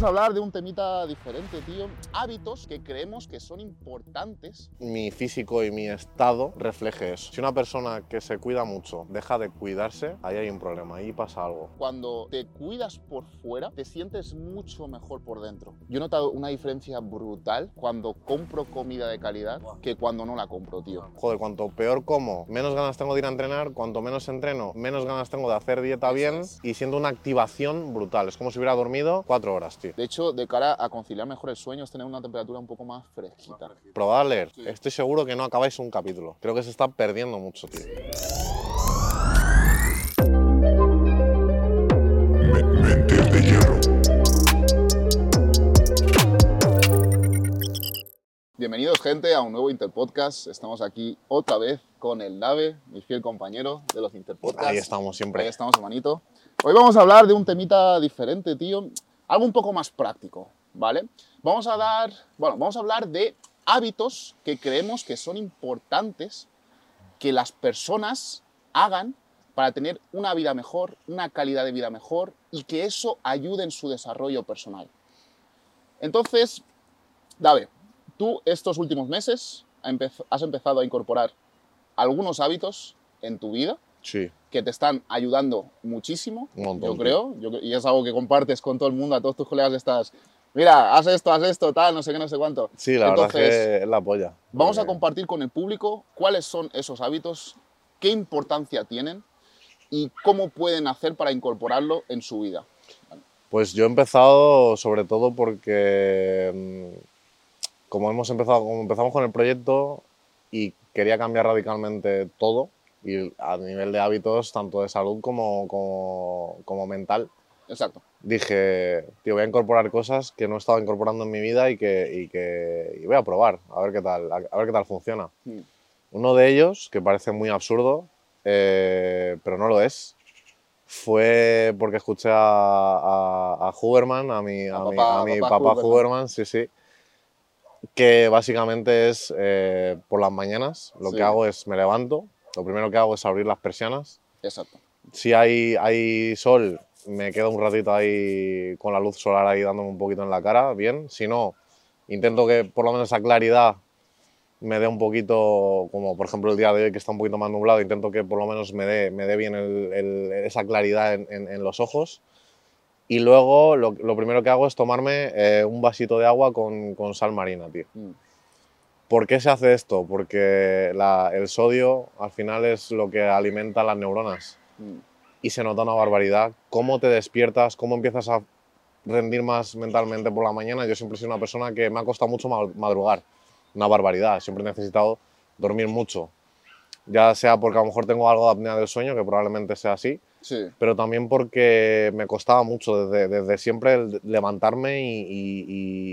vamos a hablar de un temita diferente, tío. Hábitos que creemos que son importantes. Mi físico y mi estado refleje eso. Si una persona que se cuida mucho deja de cuidarse, ahí hay un problema, ahí pasa algo. Cuando te cuidas por fuera, te sientes mucho mejor por dentro. Yo he notado una diferencia brutal cuando compro comida de calidad que cuando no la compro, tío. Joder, cuanto peor como, menos ganas tengo de ir a entrenar, cuanto menos entreno, menos ganas tengo de hacer dieta bien y siento una activación brutal. Es como si hubiera dormido cuatro horas, tío. De hecho, de cara a conciliar mejor el sueño es tener una temperatura un poco más fresquita. Probad a leer. Estoy seguro que no acabáis un capítulo. Creo que se está perdiendo mucho, tío. De hierro. Bienvenidos, gente, a un nuevo Interpodcast. Estamos aquí otra vez con el Nave, mi fiel compañero de los Interpodcasts. Ahí estamos siempre. Ahí estamos, hermanito. Hoy vamos a hablar de un temita diferente, tío. Algo un poco más práctico, ¿vale? Vamos a dar, bueno, vamos a hablar de hábitos que creemos que son importantes que las personas hagan para tener una vida mejor, una calidad de vida mejor y que eso ayude en su desarrollo personal. Entonces, Dave, tú estos últimos meses has empezado a incorporar algunos hábitos en tu vida Sí, que te están ayudando muchísimo, montón. yo creo, yo y es algo que compartes con todo el mundo, a todos tus colegas estás, mira, haz esto, haz esto, tal, no sé qué, no sé cuánto. Sí, la verdad es que es la polla. Vamos a compartir con el público cuáles son esos hábitos, qué importancia tienen y cómo pueden hacer para incorporarlo en su vida. Pues yo he empezado sobre todo porque mm, como hemos empezado, como empezamos con el proyecto y quería cambiar radicalmente todo y a nivel de hábitos tanto de salud como, como, como mental, Exacto. dije, tío, voy a incorporar cosas que no estaba incorporando en mi vida y que, y que y voy a probar, a ver qué tal, a, ver qué tal funciona. Mm. Uno de ellos, que parece muy absurdo, eh, pero no lo es, fue porque escuché a, a, a Huberman, a mi, A a mi- papá- a mi papá papá, Huberman. Huberman, sí, sí, que básicamente es eh, por las mañanas, lo Sí. que hago es me levanto, lo primero que hago es abrir las persianas, Exacto. si hay, hay sol, me quedo un ratito ahí con la luz solar ahí dándome un poquito en la cara, bien. Si no, intento que por lo menos esa claridad me dé un poquito, como por ejemplo el día de hoy que está un poquito más nublado, intento que por lo menos me dé, me dé bien el- el- esa claridad en, en- en los ojos. Y luego lo, lo primero que hago es tomarme eh, un vasito de agua con, con sal marina, tío. Mm. ¿Por qué se hace esto? Porque la- el sodio al final es lo que alimenta las neuronas Mm. y se nota una barbaridad. Cómo te despiertas, cómo empiezas a rendir más mentalmente por la mañana. Yo siempre he sido una persona que me ha costado mucho ma- madrugar, una barbaridad. Siempre he necesitado dormir mucho. Ya sea porque a lo mejor tengo algo de apnea del sueño, que probablemente sea así, Sí. pero también porque me costaba mucho desde, desde siempre levantarme y, y-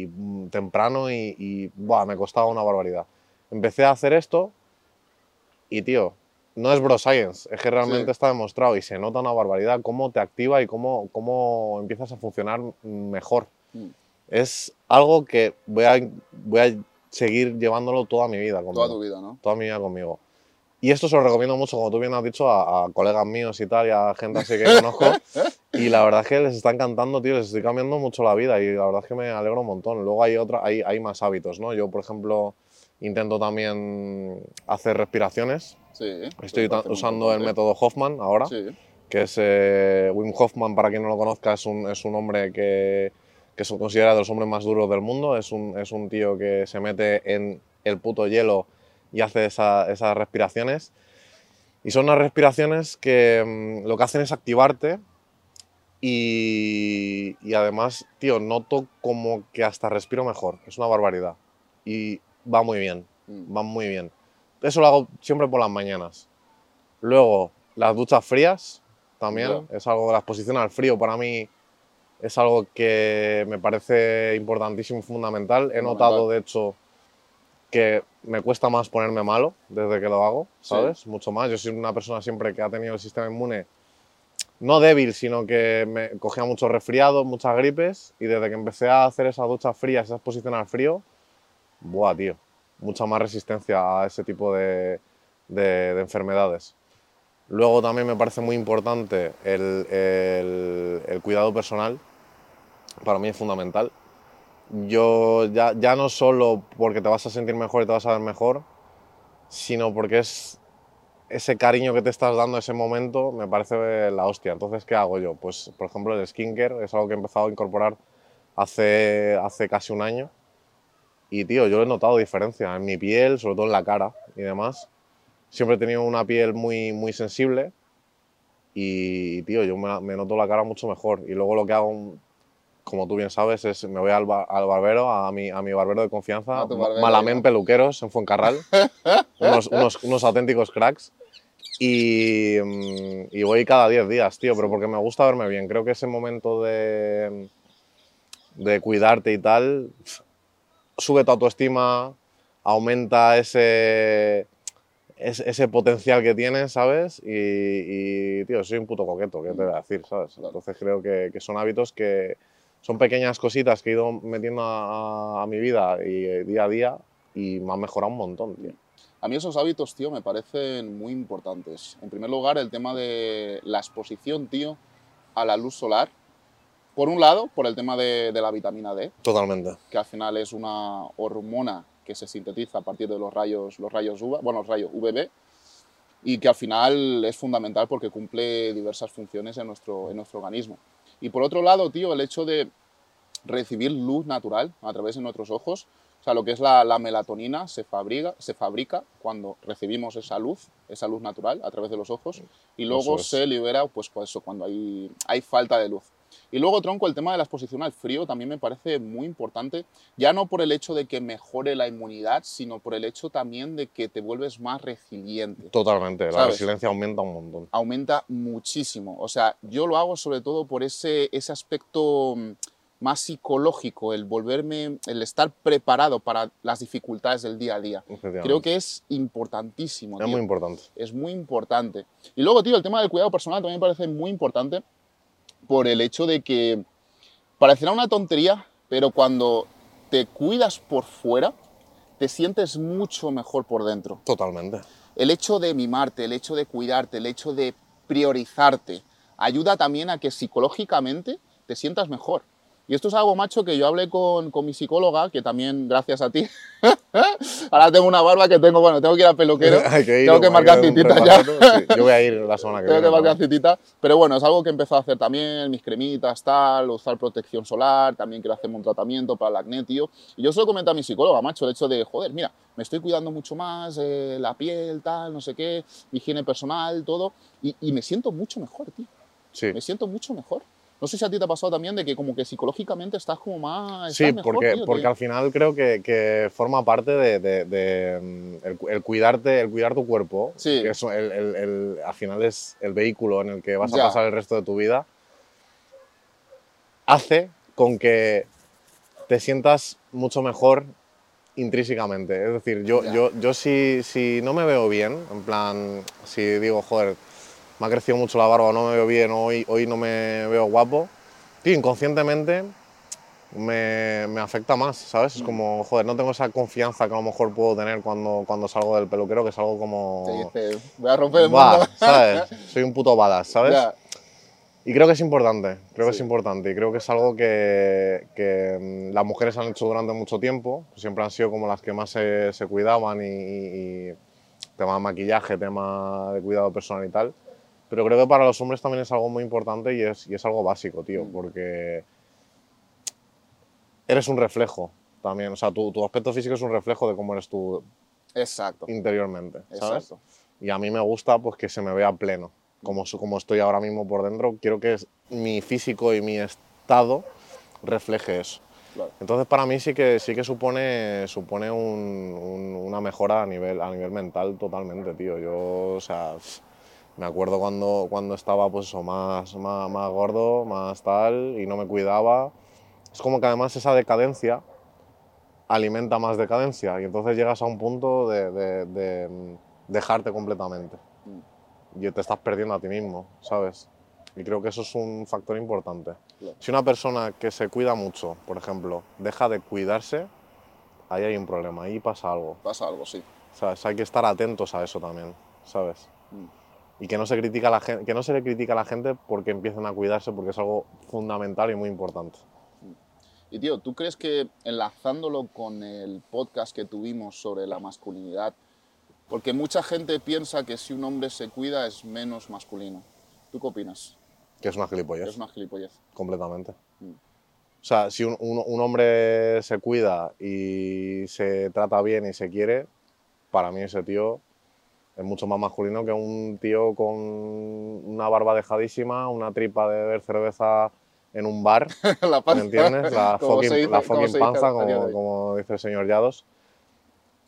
y, temprano y, y, buah, me costaba una barbaridad. Empecé a hacer esto y, tío, no es bro science, es que realmente Sí. está demostrado y se nota una barbaridad cómo te activa y cómo, cómo empiezas a funcionar mejor. Mm. Es algo que voy a, voy a seguir llevándolo toda mi vida conmigo Toda tu vida, ¿no? toda mi vida conmigo. Y esto se lo recomiendo mucho, como tú bien has dicho, a, a colegas míos y tal, y a gente así que conozco. Y la verdad es que les está encantando, tío, les estoy cambiando mucho la vida y la verdad es que me alegro un montón. Luego hay, otra, hay, hay más hábitos, ¿no? Yo, por ejemplo, intento también hacer respiraciones. Sí. Estoy usando el método Hoffman ahora, Sí. que es eh, Wim Hoffman, para quien no lo conozca, es un, es un hombre que, que se considera de los hombres más duros del mundo. Es un, es un tío que se mete en el puto hielo y hace esa- esas respiraciones. Y son unas respiraciones que mm, lo que hacen es activarte y, y además, tío, noto como que hasta respiro mejor. Es una barbaridad. Y va muy bien, Mm. va muy bien. Eso lo hago siempre por las mañanas. Luego, las duchas frías también. Es algo, la exposición al frío para mí es algo que me parece importantísimo fundamental. He Fundamental. notado, de hecho, que me cuesta más ponerme malo desde que lo hago, Sí. ¿sabes? Mucho más. Yo soy una persona siempre que ha tenido el sistema inmune no débil, sino que me cogía muchos resfriados, muchas gripes, y desde que empecé a hacer esas duchas frías, esa exposición al frío, buah, tío, mucha más resistencia a ese tipo de, de- de enfermedades. Luego también me parece muy importante el, el- el cuidado personal. para mí es fundamental. Yo ya, ya no solo porque te vas a sentir mejor y te vas a ver mejor, sino porque es ese cariño que te estás dando ese momento, me parece la hostia. Entonces, ¿qué hago yo? Pues, por ejemplo, el skincare es algo que he empezado a incorporar hace, hace casi un año. Y, tío, yo he notado diferencia en mi piel, sobre todo en la cara y demás. Siempre he tenido una piel muy, muy sensible y, tío, yo me, me noto la cara mucho mejor. Y luego lo que hago, como tú bien sabes, es me voy al, ba- al barbero, a mi, a mi barbero de confianza, barbero, Malamén ¿no? Peluqueros, en Fuencarral. unos, unos, unos auténticos cracks. Y, mm, y voy cada 10 días, tío, pero porque me gusta verme bien. Creo que ese momento de, de cuidarte y tal sube tu autoestima, aumenta ese, ese, ese potencial que tienes, ¿sabes? Y, y, tío, soy un puto coqueto, ¿qué te voy a decir, ¿sabes? Entonces creo que, que son hábitos que son pequeñas cositas que he ido metiendo a, a mi vida y eh, día a día y me han mejorado un montón, tío. A mí esos hábitos, tío, me parecen muy importantes. En primer lugar, el tema de la exposición, tío, a la luz solar. Por un lado, por el tema de, de la vitamina D, Totalmente. que al final es una hormona que se sintetiza a partir de los rayos, los rayos UVA, bueno, los rayos UVB, y que al final es fundamental porque cumple diversas funciones en nuestro, en nuestro organismo. Y por otro lado, tío, el hecho de recibir luz natural a través de nuestros ojos, o sea, lo que es la, la melatonina se fabrica, se fabrica cuando recibimos esa luz, esa luz natural a través de los ojos, y luego es. se libera, pues, pues eso, cuando hay, hay falta de luz. Y luego, tronco, el tema de la exposición al frío también me parece muy importante, ya no por el hecho de que mejore la inmunidad, sino por el hecho también de que te vuelves más resiliente. Totalmente. La ¿Sabes? resiliencia aumenta un montón. Aumenta muchísimo. O sea, yo lo hago sobre todo por ese, ese aspecto mm, más psicológico, el volverme, el estar preparado para las dificultades del día a día. Creo que es importantísimo. es tío muy importante. es muy importante. Y luego, tío, el tema del cuidado personal también me parece muy importante por el hecho de que parecerá una tontería, pero cuando te cuidas por fuera, te sientes mucho mejor por dentro. Totalmente. El hecho de mimarte, el hecho de cuidarte, el hecho de priorizarte, ayuda también a que psicológicamente te sientas mejor. Y esto es algo, macho, que yo hablé con, con mi psicóloga, que también, gracias a ti, ahora tengo una barba que tengo, bueno, tengo que ir al peluquero, que ir, tengo que marcar citita ya. Sí, yo voy a ir la semana que Tengo viene. que marcar citita, pero bueno, es algo que he empezado a hacer también, mis cremitas, tal, usar protección solar, también quiero hacerme un tratamiento para el acné, tío. Y yo se lo comenté a mi psicóloga, macho, el hecho de, joder, mira, me estoy cuidando mucho más, eh, la piel, tal, no sé qué, higiene personal, todo, y, y me siento mucho mejor, tío, Sí. me siento mucho mejor. No sé si a ti te ha pasado también de que como que psicológicamente estás como más... Sí, mejor, porque, tío, porque que- al final creo que, que forma parte de, de- de, mm, el, el cuidarte, el cuidar tu cuerpo, Sí. que eso, el, el- al final es el vehículo en el que vas Ya. a pasar el resto de tu vida, hace con que te sientas mucho mejor intrínsecamente. Es decir, yo, Ya. yo, yo si, si no me veo bien, en plan, si digo, joder, me ha crecido mucho la barba, no me veo bien, hoy, hoy no me veo guapo, tío, inconscientemente me, me afecta más, ¿sabes? Es como, joder, no tengo esa confianza que a lo mejor puedo tener cuando, cuando salgo del peluquero, que es algo como... Te dice, voy a romper el Buah, mundo. ¿sabes? Soy un puto badass, ¿sabes? Ya, Y creo que es importante, creo que es Sí. importante y creo que es algo que, que, mm, las mujeres han hecho durante mucho tiempo, siempre han sido como las que más se, se cuidaban y, y- y tema de maquillaje, tema de cuidado personal y tal, pero creo que para los hombres también es algo muy importante y es, y es algo básico, tío, Mm. porque eres un reflejo también, o sea, tu, tu aspecto físico es un reflejo de cómo eres tú exacto, interiormente, ¿sabes? exacto. y a mí me gusta pues que se me vea pleno como, como estoy ahora mismo por dentro quiero que es- mi físico y mi estado refleje eso Claro. entonces para mí sí que sí que supone supone un- un- una mejora a nivel a nivel mental totalmente tío yo o sea me acuerdo cuando cuando estaba pues eso más, más más gordo más tal y no me cuidaba es como que además esa decadencia alimenta más decadencia y entonces llegas a un punto de, de- de, mm, dejarte completamente y te estás perdiendo a ti mismo, ¿sabes? Y creo que eso es un factor importante. Si una persona que se cuida mucho, por ejemplo, deja de cuidarse, ahí hay un problema, ahí pasa algo, Pasa algo, sí. ¿sabes? Hay que estar atentos a eso también, ¿sabes? Mm. Y que no se critica a la gente, que no se le critica a la gente porque empiecen a cuidarse porque es algo fundamental y muy importante. Y tío, ¿tú crees que enlazándolo con el podcast que tuvimos sobre la masculinidad, porque mucha gente piensa que si un hombre se cuida es menos masculino. ¿Tú qué opinas? Que es una gilipollez. Es una gilipollez. completamente. Mm. O sea, si un, un- un hombre se cuida y se trata bien y se quiere, para mí ese tío es mucho más masculino que un tío con una barba dejadísima, una tripa de beber cerveza en un bar, la ¿me panza, entiendes? La fucking, dice- la fucking panza, como, como dice el señor Yados.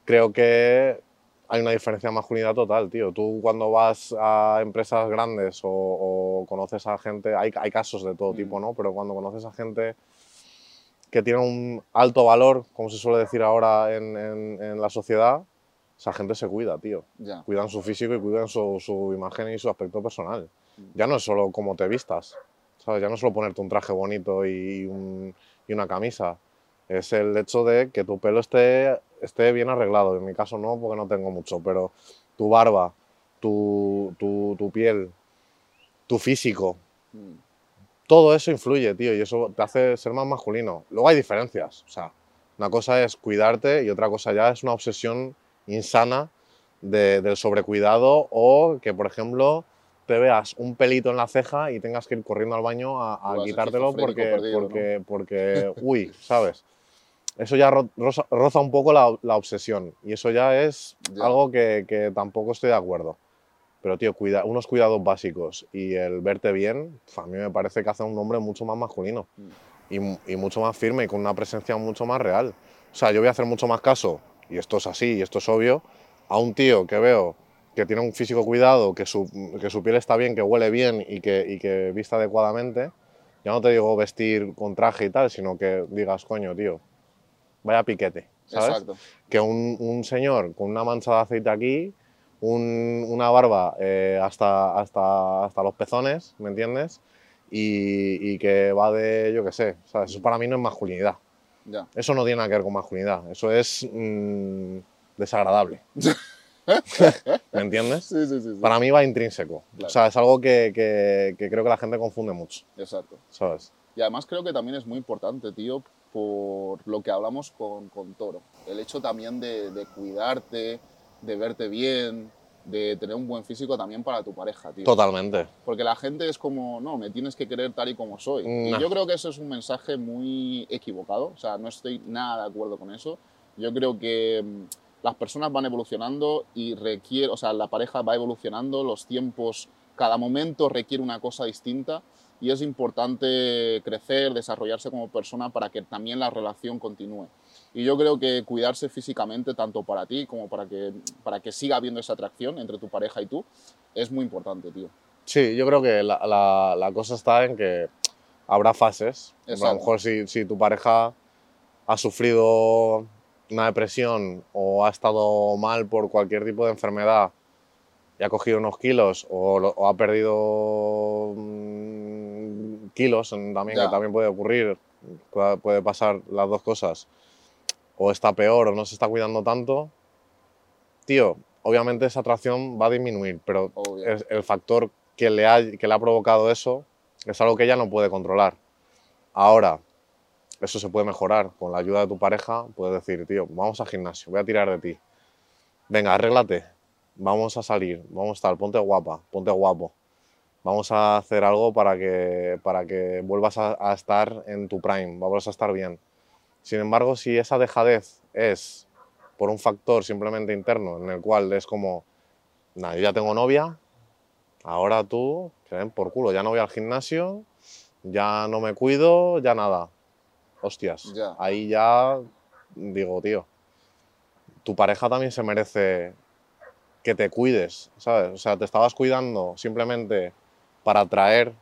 Creo que hay una diferencia de masculinidad total, tío. Tú cuando vas a empresas grandes o, o conoces a gente, hay, hay casos de todo Mm. tipo, ¿no? Pero cuando conoces a gente que tiene un alto valor, como se suele decir ahora en, en- en la sociedad, esa gente se cuida, tío. Ya, Cuidan su físico y cuidan su, su imagen y su aspecto personal. Mm. Ya no es solo cómo te vistas, ¿sabes? Ya no es solo ponerte un traje bonito y, un- y una camisa. Es el hecho de que tu pelo esté, esté bien arreglado. En mi caso no, porque no tengo mucho, pero tu barba, tu, tu, tu piel, tu físico, mm, todo eso influye, tío, y eso te hace ser más masculino. Luego hay diferencias, o sea, una cosa es cuidarte y otra cosa ya es una obsesión insana de- del sobrecuidado o que, por ejemplo, te veas un pelito en la ceja y tengas que ir corriendo al baño a, a quitártelo porque, perdido, ¿no? porque, porque, uy, ¿sabes? Eso ya ro- roza, roza un poco la, la obsesión y eso ya es Ya. algo que, que tampoco estoy de acuerdo. Pero, tío, cuida, unos cuidados básicos y el verte bien, a mí me parece que hace a un hombre mucho más masculino y, mu- y mucho más firme y con una presencia mucho más real. O sea, yo voy a hacer mucho más caso, y esto es así, y esto es obvio, a un tío que veo que tiene un físico cuidado, que su, que su piel está bien, que huele bien y que, y que vista adecuadamente. Ya no te digo vestir con traje y tal, sino que digas, coño, tío, vaya piquete, ¿sabes? Exacto. que un, un señor con una mancha de aceite aquí, un- una barba eh, hasta, hasta, hasta los pezones, ¿me entiendes? Y, y que va de, yo qué sé, ¿sabes? Eso para mí no es masculinidad. Ya. Eso no tiene nada que ver con masculinidad. Eso es mm, desagradable. ¿Me entiendes? Sí, sí, sí. sí. Para mí va intrínseco. Claro. O sea, es algo que, que- que creo que la gente confunde mucho, Exacto. ¿sabes? Y además creo que también es muy importante, tío, por lo que hablamos con, con Toro. El hecho también de, de cuidarte, de verte bien, de tener un buen físico también para tu pareja, tío. Totalmente. Porque la gente es como, no, me tienes que querer tal y como soy. Nah. Y yo creo que eso es un mensaje muy equivocado. O sea, no estoy nada de acuerdo con eso. Yo creo que mm, las personas van evolucionando y requiere, o sea, la pareja va evolucionando, los tiempos, cada momento requiere una cosa distinta y es importante crecer, desarrollarse como persona para que también la relación continúe. Y yo creo que cuidarse físicamente, tanto para ti como para que, para que siga habiendo esa atracción entre tu pareja y tú, es muy importante, tío. Sí, yo creo que la, la- la cosa está en que habrá fases. A Exacto. lo mejor si, si tu pareja ha sufrido una depresión o ha estado mal por cualquier tipo de enfermedad y ha cogido unos kilos o, o ha perdido mm, kilos también, Ya. que también puede ocurrir, puede pasar las dos cosas, o está peor o no se está cuidando tanto, tío, obviamente esa atracción va a disminuir, pero es- el factor que le, ha, que le ha provocado eso es algo que ella no puede controlar. Ahora, eso se puede mejorar con la ayuda de tu pareja. Puedes decir, tío, vamos al gimnasio, voy a tirar de ti. Venga, arréglate, vamos a salir, vamos a estar, ponte guapa, ponte guapo. Vamos a hacer algo para que, para que vuelvas a, a estar en tu prime, vuelvas a estar bien. Sin embargo, si esa dejadez es por un factor simplemente interno, en el cual es como, nada, yo ya tengo novia, ahora tú, que den por culo, ya no voy al gimnasio, ya no me cuido, ya nada. Hostias, Ya. ahí ya digo, tío, tu pareja también se merece que te cuides, ¿sabes? O sea, te estabas cuidando simplemente para atraer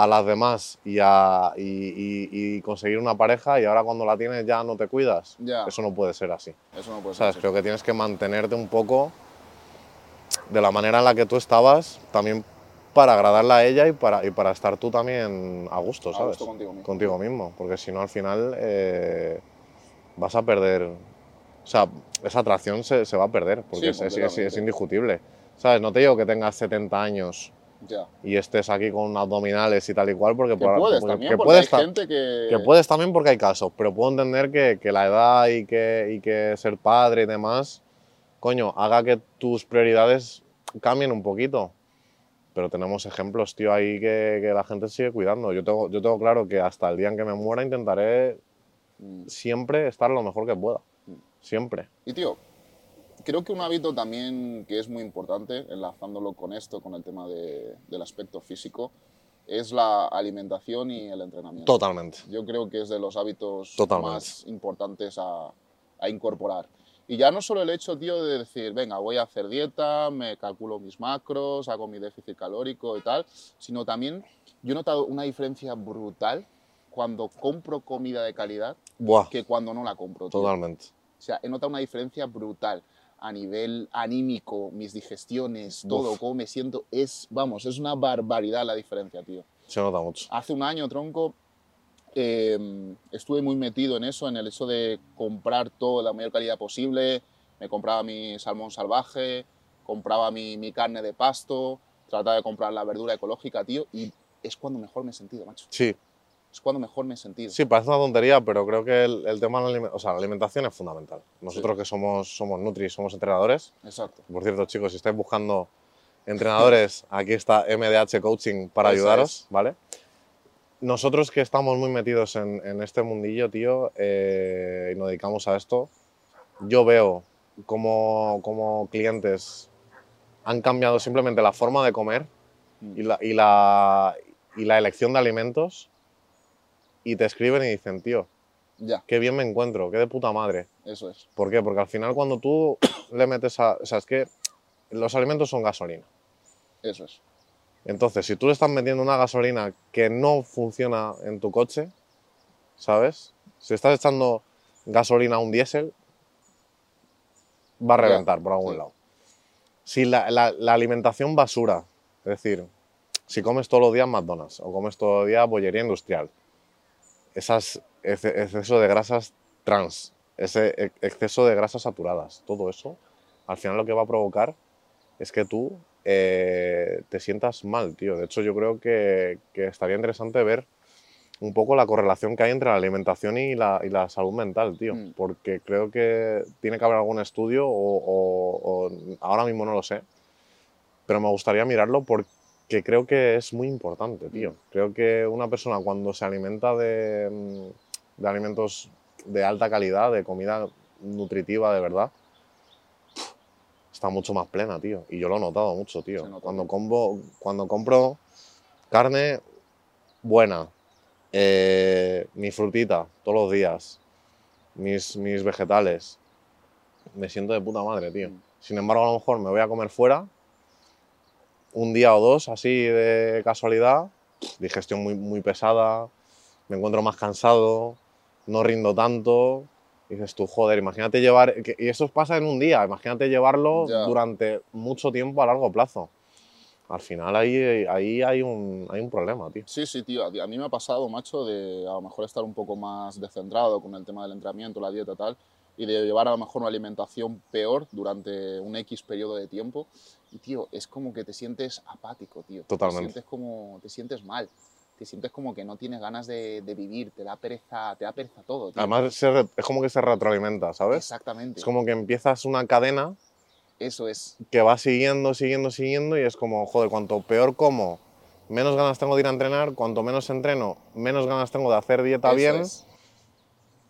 a las demás y, a, y, y- y conseguir una pareja y ahora cuando la tienes ya no te cuidas. Ya. Eso no puede ser así. Eso no puede ser. ¿Sabes? así. Creo que tienes que mantenerte un poco de la manera en la que tú estabas, también para agradarla a ella y para, y para estar tú también a gusto, A ¿sabes? gusto contigo mismo. Contigo mismo, porque si no al final eh, vas a perder, o sea, esa atracción se, se va a perder, porque Sí, es, es- indiscutible. ¿Sabes? No te digo que tengas 70 años Ya. y estés aquí con abdominales y tal y cual, porque Que por- puedes porque- también, que porque puedes hay gente que... que puedes también porque hay casos, pero puedo entender que, que la edad y que, y que ser padre y demás, coño, haga que tus prioridades cambien un poquito. Pero tenemos ejemplos, tío, ahí que, que la gente sigue cuidando. Yo tengo, yo tengo claro que hasta el día en que me muera intentaré Mm. siempre estar lo mejor que pueda. Siempre. Y tío, creo que un hábito también que es muy importante, enlazándolo con esto, con el tema de- del aspecto físico, es la alimentación y el entrenamiento. Totalmente. Yo creo que es de los hábitos Totalmente. más importantes a, a incorporar. Y ya no solo el hecho, tío, de decir, venga, voy a hacer dieta, me calculo mis macros, hago mi déficit calórico y tal, sino también yo he notado una diferencia brutal cuando compro comida de calidad Buah, que cuando no la compro. tío. totalmente. O sea, he notado una diferencia brutal a nivel anímico, mis digestiones, todo, Uf. cómo me siento. Es, vamos, es una barbaridad la diferencia, tío. Se nota mucho. Hace un año, tronco, eh, estuve muy metido en eso, en el hecho de comprar todo de la mayor calidad posible. Me compraba mi salmón salvaje, compraba mi, mi carne de pasto, trataba de comprar la verdura ecológica, tío, y es cuando mejor me he sentido, macho. Sí, Es cuando mejor me he sentido. Sí, parece una tontería, pero creo que el, el tema de la, o sea, la alimentación es fundamental. Nosotros que somos, somos Nutri, somos entrenadores. Exacto. Por cierto, chicos, si estáis buscando entrenadores, aquí está MDH Coaching para Eso ayudaros, es. ¿vale? Nosotros que estamos muy metidos en, en este mundillo, tío, eh, y nos dedicamos a esto, yo veo como, como clientes han cambiado simplemente la forma de comer y la, y la, y la elección de alimentos y te escriben y dicen, tío, Ya, qué bien me encuentro, qué de puta madre. eso es. ¿Por qué? Porque al final cuando tú le metes a... O sea, es que los alimentos son gasolina. Eso es. Entonces, si tú le estás metiendo una gasolina que no funciona en tu coche, ¿sabes? Si estás echando gasolina a un diésel, va a reventar por algún sí. lado. Si la, la- la alimentación basura, es decir, si comes todos los días McDonald's o comes todos los días bollería industrial, esas ex- exceso de grasas trans, ese ex- exceso de grasas saturadas, todo eso, al final lo que va a provocar es que tú eh, te sientas mal, tío. De hecho, yo creo que, que estaría interesante ver un poco la correlación que hay entre la alimentación y la, y la salud mental, tío. Mm. Porque creo que tiene que haber algún estudio, o, o- o ahora mismo no lo sé, pero me gustaría mirarlo porque creo que es muy importante, tío. Creo que una persona cuando se alimenta de, mm, de alimentos de alta calidad, de comida nutritiva de verdad, está mucho más plena, tío. Y yo lo he notado mucho, tío. Cuando, combo, cuando compro carne buena, eh, mi frutita todos los días, mis, mis vegetales, me siento de puta madre, tío. Mm. Sin embargo, a lo mejor me voy a comer fuera un día o dos, así de casualidad, digestión muy, muy pesada, me encuentro más cansado, no rindo tanto. y Dices tú, joder, imagínate llevar. Y eso pasa en un día, imagínate llevarlo durante mucho tiempo a largo plazo. Al final ahí, ahí hay, un, hay un problema, tío. Sí, sí, tío. A a mí me ha pasado, macho, de a lo mejor estar un poco más descentrado con el tema del entrenamiento, la dieta tal, y de llevar a lo mejor una alimentación peor durante un X periodo de tiempo. Y, tío, es como que te sientes apático, tío. Totalmente. Te sientes como, te sientes mal. Te sientes como que no tienes ganas de, de vivir, te da pereza, te da pereza todo, tío. Además se es como que se retroalimenta, ¿sabes? Exactamente. Es como que empiezas una cadena Eso es. que va siguiendo, siguiendo, siguiendo y es como, joder, cuanto peor como, menos ganas tengo de ir a entrenar, cuanto menos entreno, menos ganas tengo de hacer dieta Eso bien es.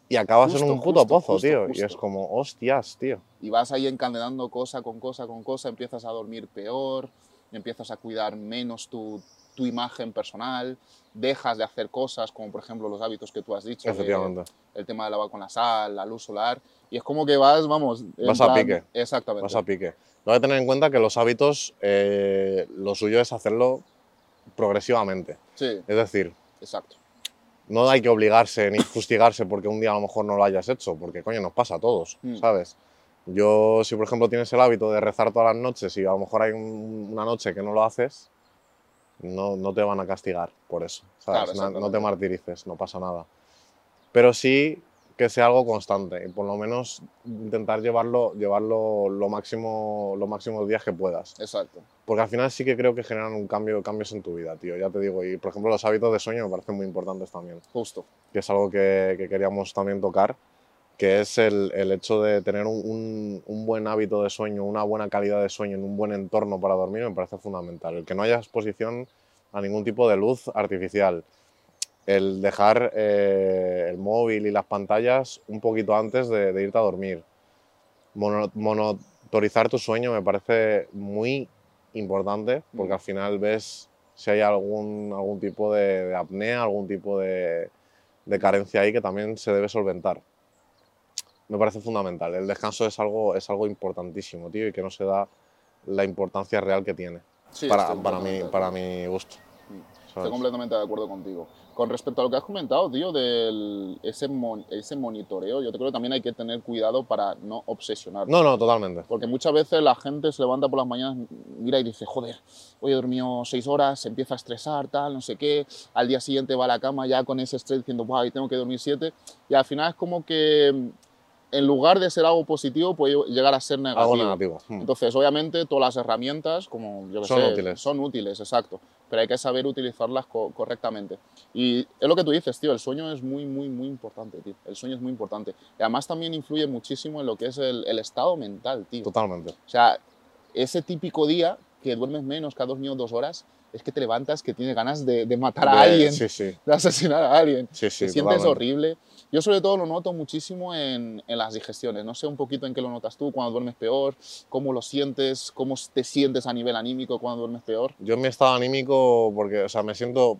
Y acabas Justo, en un puto justo, pozo, justo, tío. Y es como, hostias, tío. y vas ahí encadenando cosa con cosa con cosa, empiezas a dormir peor, empiezas a cuidar menos tu, tu imagen personal, dejas de hacer cosas como por ejemplo los hábitos que tú has dicho, de- Efectivamente. el tema del agua con la sal, la luz solar, y es como que vas, vamos, Vas a pique. Exactamente. Vas a pique. Lo hay que tener en cuenta que los hábitos, eh, lo suyo es hacerlo progresivamente. Sí, Es decir, exacto. No hay que obligarse ni fustigarse porque un día a lo mejor no lo hayas hecho, porque coño, nos pasa a todos, Mm. ¿sabes? Yo, si por ejemplo tienes el hábito de rezar todas las noches y a lo mejor hay un- una noche que no lo haces, no, no te van a castigar por eso, ¿sabes? Claro, No- no, te martirices, no pasa nada. Pero sí que sea algo constante y por lo menos intentar llevarlo, llevarlo lo máximo, los máximos días que puedas. Exacto. Porque al final sí que creo que generan un cambio, cambios en tu vida, tío. Ya te digo, y por ejemplo los hábitos de sueño me parecen muy importantes también, Justo. que es algo que, que queríamos también tocar, que es el, el hecho de tener un, un- un buen hábito de sueño, una buena calidad de sueño en un buen entorno para dormir me parece fundamental. El que no haya exposición a ningún tipo de luz artificial, el dejar eh, el móvil y las pantallas un poquito antes de, de irte a dormir. Mono- monitorizar tu sueño me parece muy importante porque Mm. al final ves si hay algún, algún tipo de, de apnea, algún tipo de, de carencia ahí que también se debe solventar. Me parece fundamental. El descanso es algo, es algo importantísimo, tío, y que no se da la importancia real que tiene Sí, para, estoy para, mi, para mi gusto. Estoy ¿sabes? completamente de acuerdo contigo. Con respecto a lo que has comentado, tío, del ese, mon- ese monitoreo, yo creo que también hay que tener cuidado para no obsesionar. No, no, totalmente. Porque muchas veces la gente se levanta por las mañanas, mira y dice, joder, hoy he dormido seis horas, se empieza a estresar, tal, no sé qué. Al día siguiente va a la cama ya con ese estrés diciendo, wow, y tengo que dormir siete. Y al final es como que en lugar de ser algo positivo, puede llegar a ser negativo. Algo negativo. Mm. Entonces, obviamente, todas las herramientas, como yo que Son sé, útiles. son útiles, exacto. Pero hay que saber utilizarlas co- correctamente. Y es lo que tú dices, tío, el sueño es muy, muy, muy importante, tío. El sueño es muy importante. Y además también influye muchísimo en lo que es el, el estado mental, tío. Totalmente. O sea, ese típico día que duermes menos, que has dormido dos horas, es que te levantas que tienes ganas de, de matar a alguien, Sí, sí. de asesinar a alguien. Sí, te sientes horrible. Yo sobre todo lo noto muchísimo en, en las digestiones. No sé un poquito en qué lo notas tú, cuando duermes peor, cómo lo sientes, cómo te sientes a nivel anímico cuando duermes peor. Yo en mi estado anímico, porque, o sea, me siento,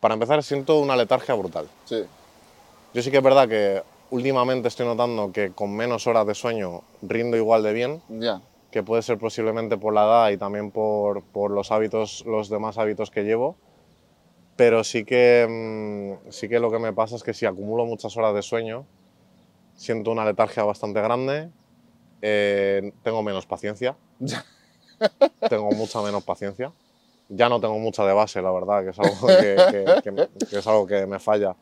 para empezar, siento una letargia brutal. Sí, Yo sí que es verdad que últimamente estoy notando que con menos horas de sueño rindo igual de bien, ya, que puede ser posiblemente por la edad y también por, por los hábitos, los demás hábitos que llevo. Pero sí que, mm, sí que lo que me pasa es que si acumulo muchas horas de sueño, siento una letargia bastante grande, eh, tengo menos paciencia, tengo mucha menos paciencia. Ya no tengo mucha de base, la verdad, que es algo que, que- que- que es algo que me falla,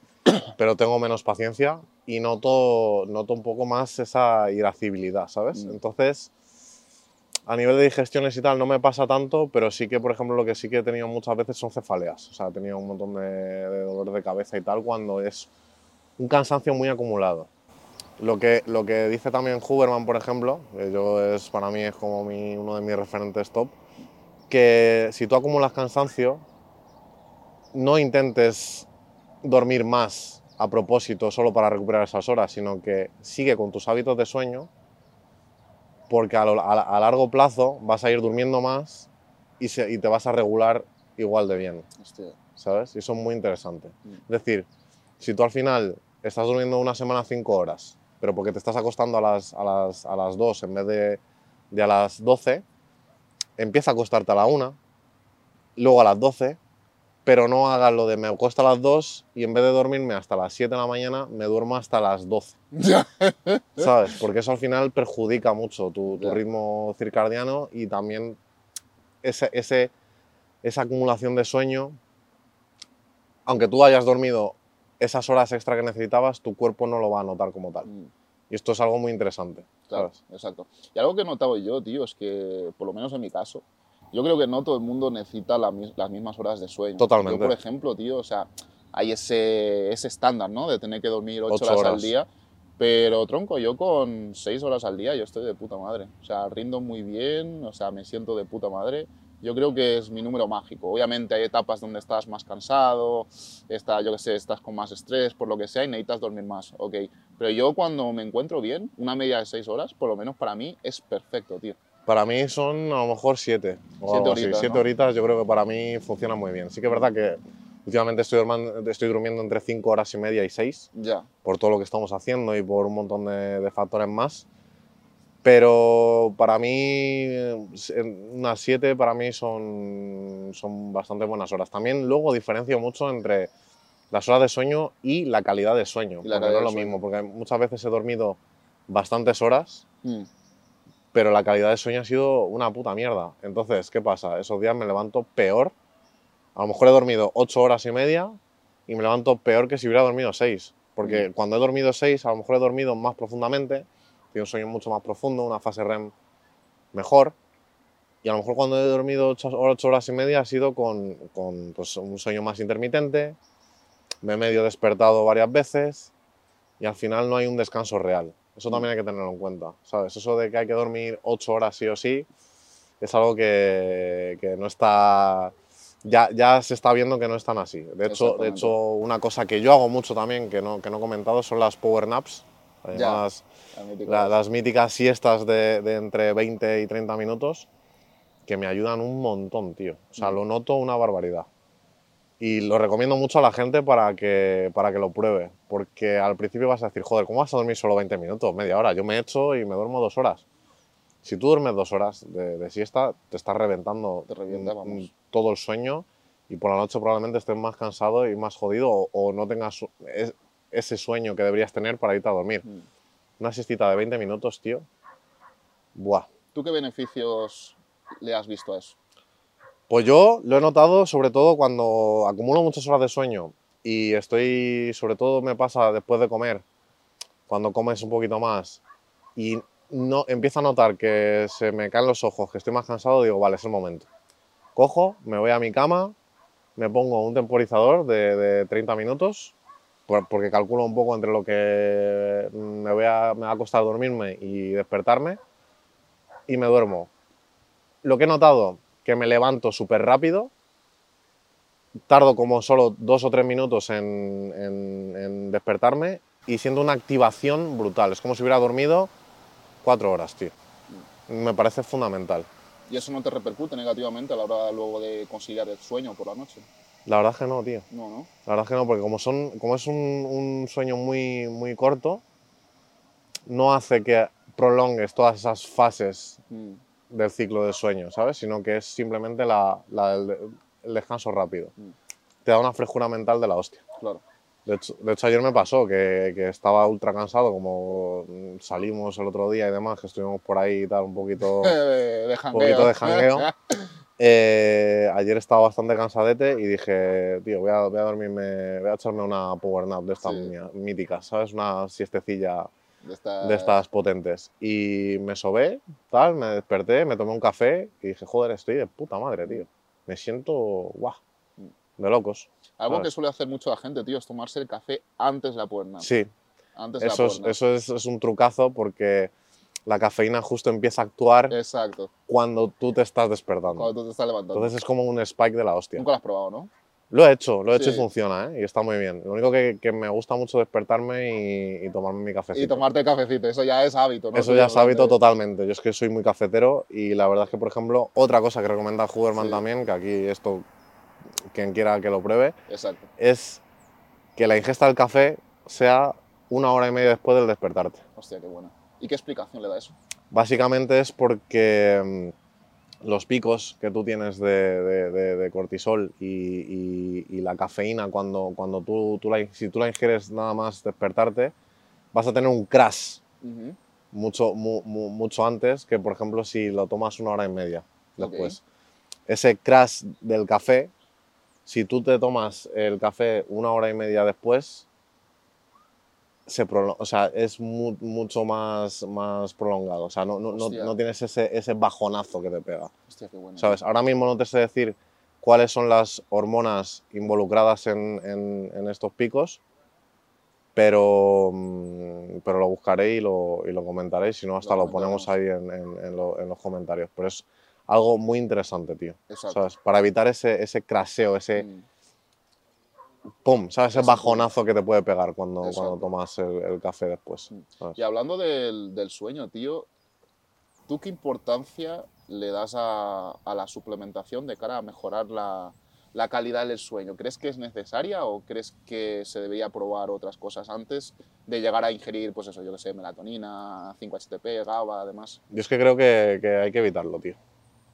pero tengo menos paciencia y noto, noto un poco más esa irascibilidad, ¿sabes? Mm. Entonces, a nivel de digestiones y tal no me pasa tanto, pero sí que, por ejemplo, lo que sí que he tenido muchas veces son cefaleas. O sea, he tenido un montón de, de dolor de cabeza y tal cuando es un cansancio muy acumulado. Lo que, lo que dice también Huberman, por ejemplo, que yo es, para mí es como mi- uno de mis referentes top, que si tú acumulas cansancio, no intentes dormir más a propósito solo para recuperar esas horas, sino que sigue con tus hábitos de sueño, porque a, lo- a- a largo plazo vas a ir durmiendo más y, se- y te vas a regular igual de bien, hostia, ¿sabes? Y eso es muy interesante. Mm. Es decir, si tú al final estás durmiendo una semana cinco horas, pero porque te estás acostando a las, a las, a las 2 en vez de, de a las 12, empieza a acostarte a la 1, luego a las 12, pero no hagas lo de me acuesto a las 2 y en vez de dormirme hasta las 7 de la mañana, me duermo hasta las 12. ya, ¿Sabes? Porque eso al final perjudica mucho tu, ritmo circadiano y también ese, ese- esa acumulación de sueño, aunque tú hayas dormido esas horas extra que necesitabas, tu cuerpo no lo va a notar como tal. Mm, Y esto es algo muy interesante. claro, ¿sabes? exacto. Y algo que he notado yo, tío, es que, por lo menos en mi caso, yo creo que no todo el mundo necesita la las mismas horas de sueño. Totalmente. Yo, por ejemplo, tío, o sea, hay ese, ese estándar, ¿no? De tener que dormir 8 Ocho horas, al horas. día. Pero, tronco, yo con 6 horas al día yo estoy de puta madre. O sea, rindo muy bien, o sea, me siento de puta madre. Yo creo que es mi número mágico. Obviamente hay etapas donde estás más cansado, está, yo qué sé, estás con más estrés, por lo que sea, y necesitas dormir más, ok. Pero yo cuando me encuentro bien, una media de 6 horas, por lo menos para mí, es perfecto, tío. Para mí son a lo mejor siete. O Siete algo así. horitas, Siete ¿no? horitas yo creo que para mí funciona muy bien. Sí que es verdad que últimamente estoy, dormando- estoy durmiendo entre cinco horas y media y seis. Ya, por todo lo que estamos haciendo y por un montón de, de factores más. Pero para mí, eh, unas 7 para mí son, son bastante buenas horas. También luego diferencio mucho entre las horas de sueño y la calidad de sueño. Y la porque no es lo mismo, porque muchas veces he dormido bastantes horas, Mm, pero la calidad de sueño ha sido una puta mierda. Entonces, ¿qué pasa? Esos días me levanto peor. A lo mejor he dormido 8 horas y media y me levanto peor que si hubiera dormido 6. Porque cuando he dormido 6, a lo mejor he dormido más profundamente, tengo un sueño mucho más profundo, una fase REM mejor. Y a lo mejor cuando he dormido 8, horas y media ha sido con, con, pues, un sueño más intermitente, me he medio despertado varias veces y al final no hay un descanso real. Eso también hay que tenerlo en cuenta, ¿sabes? Eso de que hay que dormir 8 horas sí o sí es algo que, que no está... Ya, ya se está viendo que no es tan así. De hecho, de hecho, una cosa que yo hago mucho también, que no, que no he comentado, son las power naps. Además, La mítica. la- las míticas siestas de, de entre 20 y 30 minutos que me ayudan un montón, tío. O sea, Mm. lo noto una barbaridad. Y lo recomiendo mucho a la gente para que, para que lo pruebe. Porque al principio vas a decir, joder, ¿cómo vas a dormir solo 20 minutos? Media hora. Yo me echo y me duermo dos horas. Si tú duermes dos horas de, de siesta, te estás reventando Te revienta, vamos. todo el sueño y por la noche probablemente estés más cansado y más jodido o, o no tengas es- ese sueño que deberías tener para irte a dormir. Mm. Una siestita de 20 minutos, tío. Buah. ¿Tú qué beneficios le has visto a eso? Pues yo lo he notado sobre todo cuando acumulo muchas horas de sueño y estoy, sobre todo me pasa después de comer, cuando comes un poquito más y no empiezo a notar que se me caen los ojos, que estoy más cansado, digo, vale, es el momento. Cojo, me voy a mi cama, me pongo un temporizador de, de 30 minutos, por- porque calculo un poco entre lo que me, voy a, me va a costar dormirme y despertarme, y me duermo. Lo que he notado, que me levanto súper rápido, tardo como solo dos o tres minutos en, en- en despertarme y siento una activación brutal. Es como si hubiera dormido cuatro horas, tío. Me parece fundamental. ¿Y eso no te repercute negativamente a la hora luego de conciliar el sueño por la noche? La verdad es que no, tío. No, ¿no? La verdad es que no, porque como, son, como es un, un sueño muy, muy corto, no hace que prolongues todas esas fases Mm. Del ciclo del sueño, ¿sabes? Sino que es simplemente la- la- el, el descanso rápido. Mm. Te da una frescura mental de la hostia. Claro. De hecho, de hecho, ayer me pasó que, que estaba ultra cansado, como salimos el otro día y demás, que estuvimos por ahí y tal, un poquito, de jangueo. poquito de jangueo. Eh, ayer estaba bastante cansadete y dije, tío, voy a, voy a dormirme, voy a echarme una power nap de estas Sí. míticas, ¿sabes? Una siestecilla de esta- de estas potentes. Y me sobé, tal, me desperté, me tomé un café y dije, joder, estoy de puta madre, tío. Me siento, guau, de locos. Algo que ¿sabes? suele hacer mucho la gente, tío, es tomarse el café antes de la puerta. Sí, Antes de eso, la es, power eso es, es un trucazo porque la cafeína justo empieza a actuar Exacto. cuando tú te estás despertando. Cuando tú te estás levantando. Entonces es como un spike de la hostia. Nunca lo has probado, ¿no? Lo he hecho, lo he hecho y funciona, ¿eh? Y está muy bien. Lo único que, que me gusta mucho es despertarme y, y tomarme mi cafecito. Y tomarte el cafecito, eso ya es hábito, ¿no? Eso ya es hábito totalmente. Yo es que soy muy cafetero y la verdad es que, por ejemplo, otra cosa que recomienda Huberman Sí. también, que aquí esto, quien quiera que lo pruebe, Exacto. es que la ingesta del café sea una hora y media después del despertarte. Hostia, qué buena. ¿Y qué explicación le da eso? Básicamente es porque mm, los picos que tú tienes de, de- de- de cortisol y, y- y la cafeína, cuando, cuando tú, tú la, si tú la ingieres nada más despertarte, vas a tener un crash mucho, mu- mu- mucho antes que, por ejemplo, si lo tomas una hora y media después. Ese crash del café, si tú te tomas el café una hora y media después, se o sea, es mu- mucho más, más prolongado. O sea, no, no, no- no tienes ese, ese bajonazo que te pega. Hostia, qué buena. ¿Sabes? Ahora mismo no te sé decir cuáles son las hormonas involucradas en, en- en estos picos, pero, mm, pero lo buscaré y lo, y lo comentaré. Si no, hasta Lo lo, ponemos ahí en, en- en lo- en los comentarios. Pero es algo muy interesante, tío. Exacto. ¿Sabes? Para evitar ese, ese craseo, ese Mm. Pum, ¿sabes? Ese bajonazo que te puede pegar cuando, cuando tomas el, el café después. Mm. ¿sabes? Y hablando del, del sueño, tío, ¿tú qué importancia le das a, a la suplementación de cara a mejorar la, la calidad del sueño? ¿Crees que es necesaria o crees que se debería probar otras cosas antes de llegar a ingerir, pues eso, yo que sé, melatonina, 5-HTP, GABA, además? Yo es que creo que, que hay que evitarlo, tío.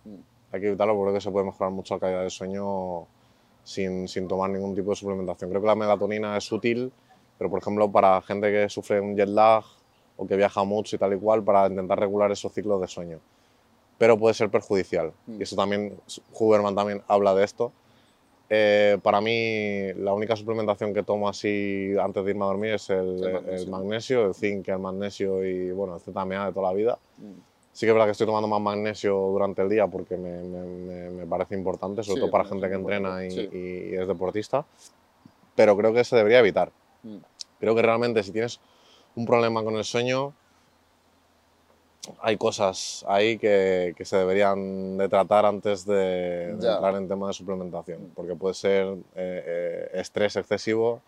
Mm. Hay que evitarlo porque se puede mejorar mucho la calidad del sueño sin, sin tomar ningún tipo de suplementación. Creo que la melatonina es útil, pero por ejemplo para gente que sufre un jet lag o que viaja mucho y tal y cual, para intentar regular esos ciclos de sueño. Pero puede ser perjudicial. Mm. Y eso también, Huberman también habla de esto. eh, para mí la única suplementación que tomo así antes de irme a dormir es el, El el magnesio. magnesio, el zinc, el magnesio y bueno, el ZMA de toda la vida. Mm. Sí que es verdad que estoy tomando más magnesio durante el día porque me, me- me- parece importante, sobre Sí, todo para gente que entrena y, sí. y- es deportista, pero creo que se debería evitar. Mm. Creo que realmente si tienes un problema con el sueño, hay cosas ahí que, que se deberían de tratar antes de, de entrar en tema de suplementación, porque puede ser eh, eh, estrés excesivo,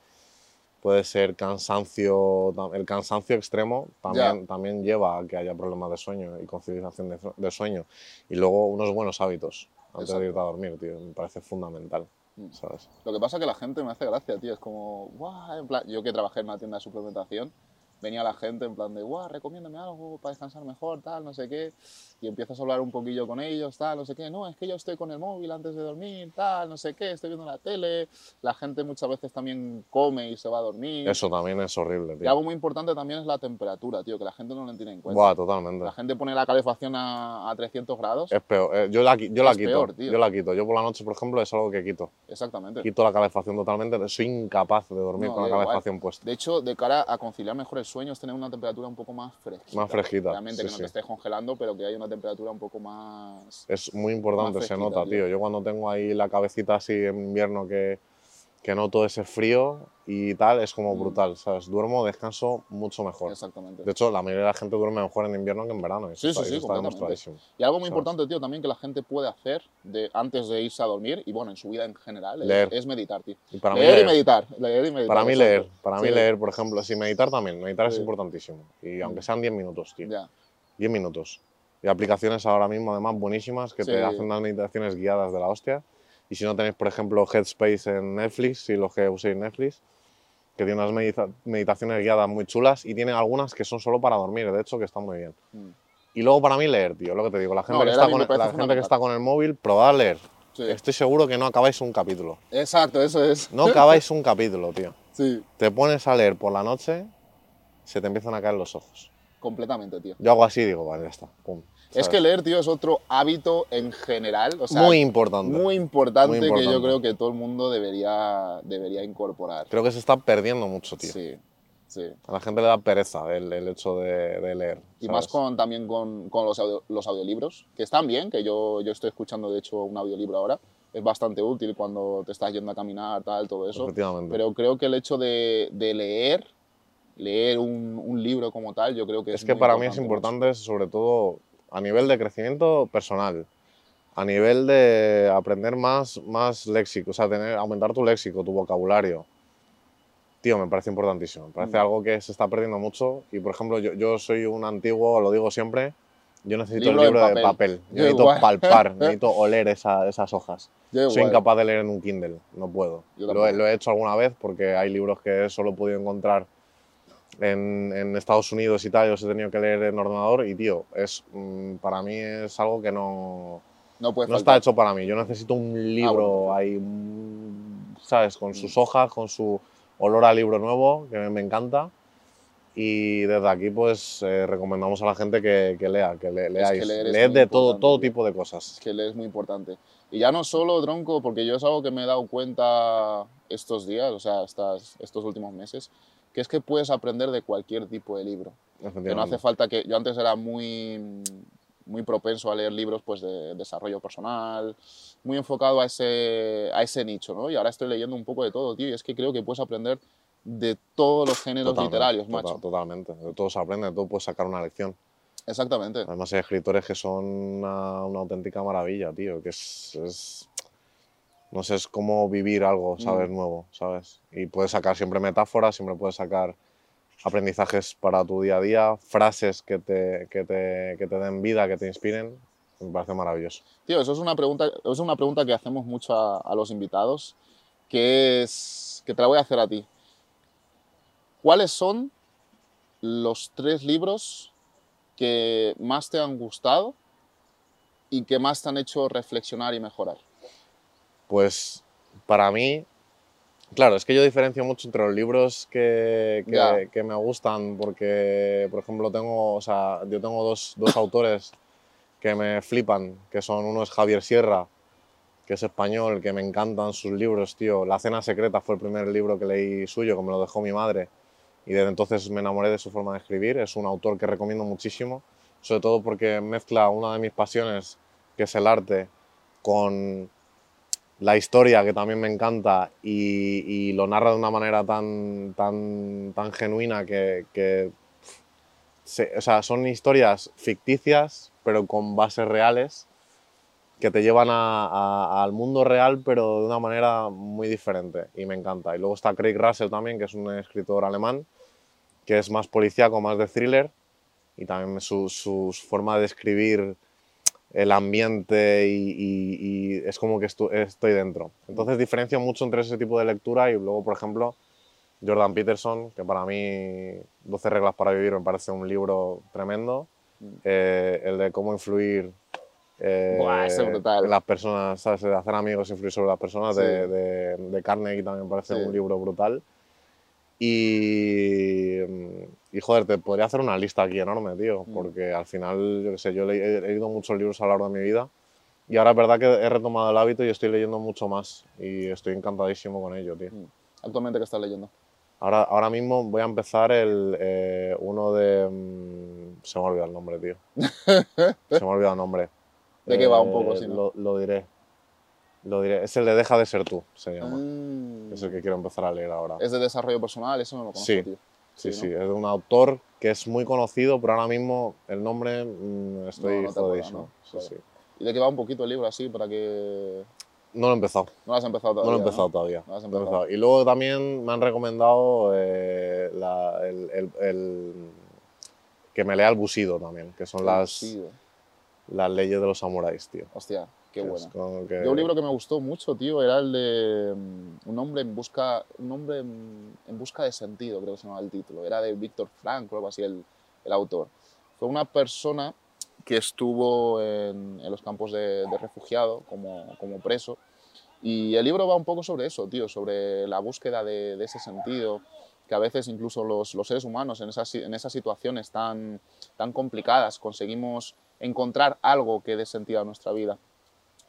puede ser cansancio, el cansancio extremo también, también lleva a que haya problemas de sueño y conciliación de, de sueño. Y luego unos buenos hábitos antes de Exacto. irte a dormir, tío, me parece fundamental, Mm. ¿sabes? Lo que pasa es que la gente me hace gracia, tío. Es como, guau, en plan, yo que trabajé en una tienda de suplementación, venía la gente en plan de, guau, recomiéndame algo para descansar mejor, tal, no sé qué. Y empiezas a hablar un poquillo con ellos, tal, no sé qué. No, es que yo estoy con el móvil antes de dormir, tal, no sé qué, estoy viendo la tele. La gente muchas veces también come y se va a dormir. Eso también es horrible, Y tío. algo muy importante también es la temperatura, tío, que la gente no lo tiene en cuenta. Buah, totalmente. La gente pone la calefacción a, a 300 grados. Es peor. eh, yo la, yo la Es quito. peor, tío. yo la quito. Yo por la noche, por ejemplo, es algo que quito. Exactamente. Quito la calefacción totalmente. Soy incapaz de dormir No, con la igual. calefacción puesta. De hecho, de cara a conciliar mejor el sueño, es tener una temperatura un poco más fresquita. Más fresquita, Realmente, sí, que no sí. te estés congelando, pero que haya una temperatura un poco más... Es muy importante, Más se fresquita, nota, tío. tío. Yo cuando tengo ahí la cabecita así en invierno que, que noto ese frío y tal, es como Mm. brutal, ¿sabes? Duermo, descanso mucho mejor. Exactamente. De hecho, la mayoría de la gente duerme mejor en invierno que en verano. y eso Sí, está, sí, sí, está demostradísimo. Y algo muy ¿sabes? importante, tío, también que la gente puede hacer de, antes de irse a dormir, y bueno, en su vida en general, es- Leer. Es, meditar, tío. Y para mí leer, y leer. meditar. Leer y meditar. Para mí leer, para mí Sí, leer, por ejemplo, si meditar también, meditar es Sí. importantísimo. Y aunque Mm. sean 10 minutos, tío. Ya. 10 minutos. Y aplicaciones ahora mismo, además, buenísimas que Sí. te hacen unas meditaciones guiadas de la hostia. Y si no tenéis, por ejemplo, Headspace en Netflix, si los que uséis Netflix, que tiene unas medita- meditaciones guiadas muy chulas y tiene algunas que son solo para dormir, de hecho, que están muy bien. Mm. Y luego para mí leer, tío, lo que te digo, la gente, No, que, está con, la gente que está con el móvil, probad a leer. Sí. Estoy seguro que no acabáis un capítulo. Exacto, eso es. No acabáis un capítulo, tío. Sí, Te pones a leer por la noche, se te empiezan a caer los ojos. completamente, tío. Yo hago así y digo, vale, ya está. pum, Es que leer, tío, es otro hábito en general. O sea, muy importante. muy importante, Muy que yo creo que todo el mundo debería, debería incorporar. Creo que se está perdiendo mucho, tío. Sí, sí. A la gente le da pereza el, el hecho de, de leer. Y más con, también con, con los, audio- los audiolibros, que están bien, que yo, yo estoy escuchando de hecho un audiolibro ahora. Es bastante útil cuando te estás yendo a caminar, tal, todo eso. Efectivamente. Pero creo que el hecho de, de leer, leer un, un libro como tal, yo creo que es es que muy para mí es importante, sobre todo a nivel de crecimiento personal, a nivel de aprender más, más léxico, o sea, tener, aumentar tu léxico, tu vocabulario. Tío, me parece importantísimo. Me parece Mm. algo que se está perdiendo mucho. Y por ejemplo, yo, yo soy un antiguo, lo digo siempre, yo necesito Libro el libro de papel. papel. Yo Yo necesito igual. palpar, necesito oler esa- esas hojas. Yo Soy igual. incapaz de leer en un Kindle, no puedo. Lo lo he hecho alguna vez porque hay libros que solo he podido encontrar en, en Estados Unidos y tal, y los he tenido que leer en ordenador y, tío, es, mm, para mí es algo que no, No puede no está hecho para mí. Yo necesito un libro bueno. ahí, mm, ¿sabes? Con sus hojas, con su olor a libro nuevo, que me, encanta. Y desde aquí, pues, eh, recomendamos a la gente que, que lea, que le- leáis. es Leed muy de todo, importante, todo tipo de cosas. Es que leer es muy importante. Y ya no solo, tronco, porque yo es algo que me he dado cuenta estos días, o sea, estas, estos últimos meses, que es que puedes aprender de cualquier tipo de libro. Que no hace falta que... Yo antes era muy, muy propenso a leer libros pues, de desarrollo personal, muy enfocado a ese, a ese nicho, ¿no? Y ahora estoy leyendo un poco de todo, tío, y es que creo que puedes aprender de todos los géneros Totalmente, literarios, total- macho. Totalmente. De todo se aprende, de todo puedes sacar una lección. Exactamente. Además hay escritores que son una, una auténtica maravilla, tío, que es, es- no sé, es como vivir algo, ¿sabes? Mm. Nuevo, ¿sabes? Y puedes sacar siempre metáforas, siempre puedes sacar aprendizajes para tu día a día, frases que te, que te, que te den vida, que te inspiren. Me parece maravilloso. Tío, eso es una pregunta, es una pregunta que hacemos mucho a, a los invitados, que es que te la voy a hacer a ti. ¿Cuáles son los tres libros que más te han gustado y que más te han hecho reflexionar y mejorar? Pues para mí, claro, es que yo diferencio mucho entre los libros que, que, me gustan, porque, por ejemplo, tengo, o sea, yo tengo dos, dos autores que me flipan, que son uno es Javier Sierra, que es español, que me encantan sus libros, tío. La cena secreta fue el primer libro que leí suyo, que me lo dejó mi madre. Y desde entonces me enamoré de su forma de escribir. Es un autor que recomiendo muchísimo, sobre todo porque mezcla una de mis pasiones, que es el arte, con la historia, que también me encanta, y, lo narra de una manera tan, tan, tan genuina que, que o sea, son historias ficticias, pero con bases reales, que te llevan al mundo real, pero de una manera muy diferente, y me encanta. Y luego está Craig Russell también, que es un escritor alemán, que es más policíaco, más de thriller, y también su, su forma de escribir el ambiente y, y- y es como que estu- estoy dentro. Entonces diferencio mucho entre ese tipo de lectura y luego, por ejemplo, Jordan Peterson, que para mí 12 reglas para vivir me parece un libro tremendo. Eh, el de cómo influir eh, Buah, ese es brutal. en las personas, ¿sabes? De hacer amigos influir sobre las personas, Sí. de, de, de Carnegie también me parece Sí. un libro brutal. Y, y joder, te podría hacer una lista aquí enorme, tío, Mm. porque al final, yo qué sé, yo he, leído muchos libros a lo largo de mi vida y ahora es verdad que he retomado el hábito y estoy leyendo mucho más y estoy encantadísimo con ello, tío. Mm. Actualmente, ¿qué estás leyendo? Ahora, ahora mismo voy a empezar el, eh, uno de... mm, se me ha olvidado el nombre, tío. se me ha olvidado el nombre. ¿De qué va un Eh, poco, si no? lo, lo diré. Lo diré. Es el de Deja de ser tú, se llama. Mm. Es el que quiero empezar a leer ahora. Es de desarrollo personal, eso no lo conozco, Sí. tío. Sí, Sí, sí, ¿no? es de un autor que es muy conocido, pero ahora mismo el nombre mm, estoy No, no jodidísimo. ¿no? Sí, Claro. sí. ¿Y de qué va un poquito el libro así para que... No lo he empezado, No lo has empezado no todavía, lo he empezado todavía. No lo has no lo he empezado. Y luego también me han recomendado eh, la- el, el- el- que me lea el Busido también, que son las, las leyes de los samuráis, tío. Hostia, qué bueno. que- Yo un libro que me gustó mucho, tío, era el de mm, un hombre en busca, un hombre en, en busca de sentido, creo que se llamaba el título. Era de Víctor Frank o algo así el, el autor. Fue una persona que estuvo en, en los campos de, de refugiado como, como preso. Y el libro va un poco sobre eso, tío, sobre la búsqueda de, de ese sentido, que a veces incluso los, los seres humanos en esas, en esas situaciones tan, tan complicadas conseguimos encontrar algo que dé sentido a nuestra vida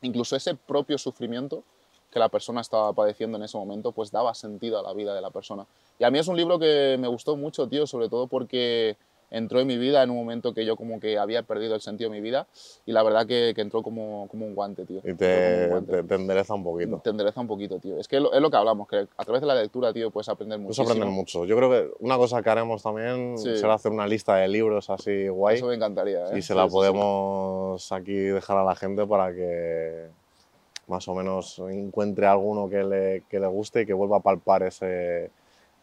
incluso ese propio sufrimiento que la persona estaba padeciendo en ese momento, pues daba sentido a la vida de la persona. Y a mí es un libro que me gustó mucho, tío, sobre todo porque entró en mi vida en un momento que yo como que había perdido el sentido de mi vida y la verdad que, que entró como, como un guante, tío. Y te, guante. te, te endereza un poquito. Te endereza un poquito, tío. Es que lo- es lo que hablamos, que a través de la lectura, tío, puedes aprender Puedes muchísimo. aprender mucho. Yo creo que una cosa que haremos también Sí. será hacer una lista de libros así guay. Eso me encantaría, ¿eh? y se la sí, sí. podemos aquí dejar a la gente para que más o menos encuentre alguno que le, que le guste y que vuelva a palpar ese,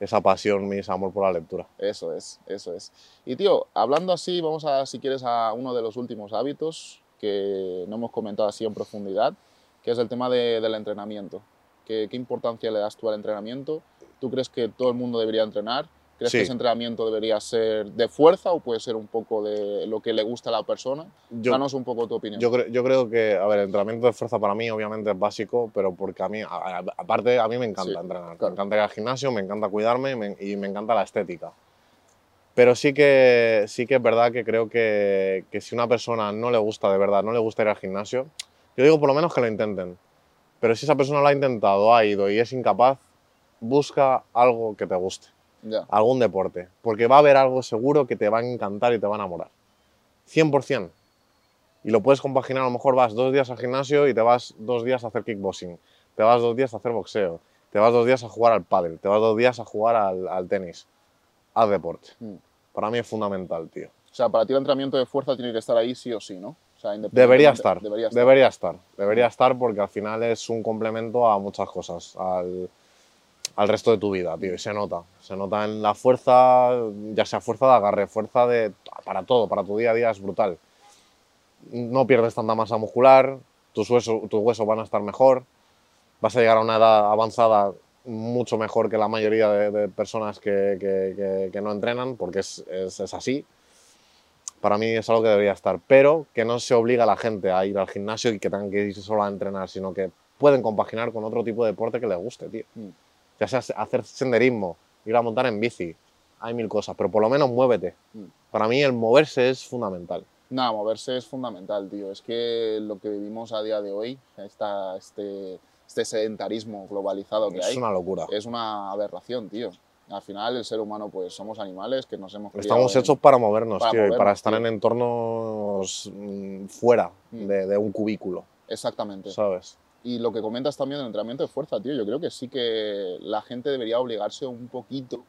esa pasión ese amor por la lectura. Eso es, eso es. Y tío, hablando así, vamos a, si quieres, a uno de los últimos hábitos que no hemos comentado así en profundidad, que es el tema de- del entrenamiento. ¿Qué, ¿Qué importancia le das tú al entrenamiento? ¿Tú crees que todo el mundo debería entrenar? ¿Crees Sí. que ese entrenamiento debería ser de fuerza o puede ser un poco de lo que le gusta a la persona? Yo, Danos un poco tu opinión. yo, creo, yo creo que, a ver, el entrenamiento de fuerza para mí obviamente es básico, pero porque a mí, a- aparte, a mí me encanta Sí, entrenar. claro. Me encanta ir al gimnasio, me encanta cuidarme me, y me encanta la estética. Pero sí que, sí que es verdad que creo que, que si una persona no le gusta de verdad, no le gusta ir al gimnasio, yo digo por lo menos que lo intenten. Pero si esa persona lo ha intentado, ha ido y es incapaz, busca algo que te guste, Ya, algún deporte, porque va a haber algo seguro que te va a encantar y te va a enamorar. 100%. Y lo puedes compaginar, a lo mejor vas dos días al gimnasio y te vas dos días a hacer kickboxing, te vas dos días a hacer boxeo, te vas dos días a jugar al pádel, te vas dos días a jugar al, al tenis. Haz deporte. Mm. Para mí es fundamental, tío. O sea, para ti el entrenamiento de fuerza tiene que estar ahí sí o sí, ¿no? O sea, Debería estar, Debería estar. debería estar, debería estar porque al final es un complemento a muchas cosas, al, al resto de tu vida, tío, y se nota, se nota en la fuerza, ya sea fuerza de agarre, fuerza de, para todo, para tu día a día es brutal. No pierdes tanta masa muscular, tus huesos, tus huesos van a estar mejor, vas a llegar a una edad avanzada mucho mejor que la mayoría de, personas que, que- no entrenan, porque es, es- es así. Para mí es algo que debería estar, pero que no se obliga a la gente a ir al gimnasio y que tengan que irse solo a entrenar, sino que pueden compaginar con otro tipo de deporte que les guste, tío. Ya sea hacer senderismo, ir a montar en bici, hay mil cosas, pero por lo menos muévete. Mm. Para mí el moverse es fundamental. Nada, moverse es fundamental, tío. Es que lo que vivimos a día de hoy, esta, este, este sedentarismo globalizado que Es hay, una locura. es una aberración, tío. Al final, el ser humano, pues somos animales que nos hemos Estamos en- hechos para movernos, para tío, y para movernos, estar tío. en entornos mm, fuera Mm. de, de un cubículo, Exactamente. ¿sabes? Y lo que comentas también del entrenamiento de fuerza, tío, yo creo que sí que la gente debería obligarse un poquito,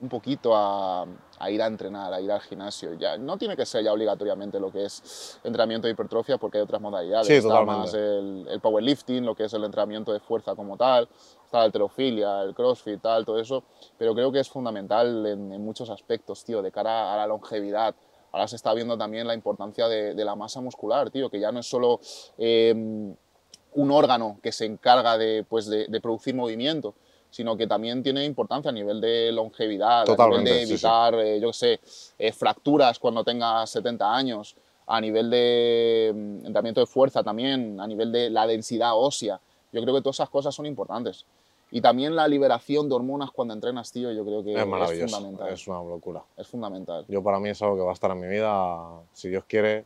un poquito a, a ir a entrenar, a ir al gimnasio. Ya, no tiene que ser ya obligatoriamente lo que es entrenamiento de hipertrofia porque hay otras modalidades. Sí, Está más el, el powerlifting, lo que es el entrenamiento de fuerza como tal, está la alterofilia, el crossfit, tal, todo eso. Pero creo que es fundamental en, en muchos aspectos, tío, de cara a la longevidad. Ahora se está viendo también la importancia de, de la masa muscular, tío, que ya no es solo... eh, un órgano que se encarga de, pues, de, de producir movimiento, sino que también tiene importancia a nivel de longevidad, a Totalmente, nivel de sí, sí. evitar, eh, yo sé, eh, fracturas cuando tengas 70 años, a nivel de mm, entrenamiento de fuerza también, a nivel de la densidad ósea. Yo creo que todas esas cosas son importantes. Y también la liberación de hormonas cuando entrenas, tío, yo creo que Es maravilloso, fundamental. es una locura. es fundamental. Yo para mí es algo que va a estar en mi vida, si Dios quiere,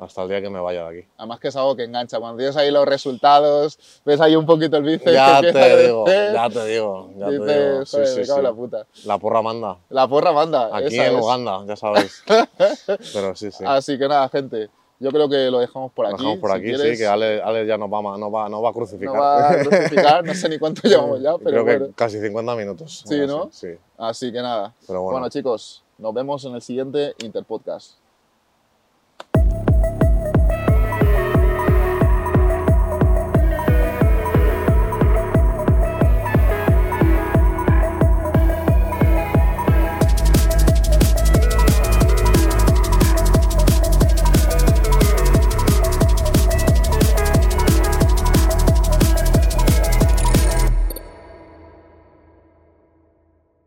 hasta el día que me vaya de aquí. Además que es algo que engancha. Cuando tienes ahí los resultados, ves ahí un poquito el bíceps Ya a te digo, ya te digo, ya te dices, digo. Sí, "Joder, sí, me cago en sí. la puta. La porra manda. La porra manda. Aquí en es. Uganda, ya sabéis. Pero sí, sí. Así que nada, gente. Yo creo que lo dejamos por Lo aquí. dejamos por Si aquí, quieres, sí, que Ale, Ale ya nos va, nos va, nos va a no crucificar. va a crucificar. No sé ni cuánto llevamos ya, pero Creo que bueno. casi 50 minutos. Sí, ¿no? así, Sí, Así que nada. pero bueno. Bueno, chicos, nos vemos en el siguiente Interpodcast. Thank you.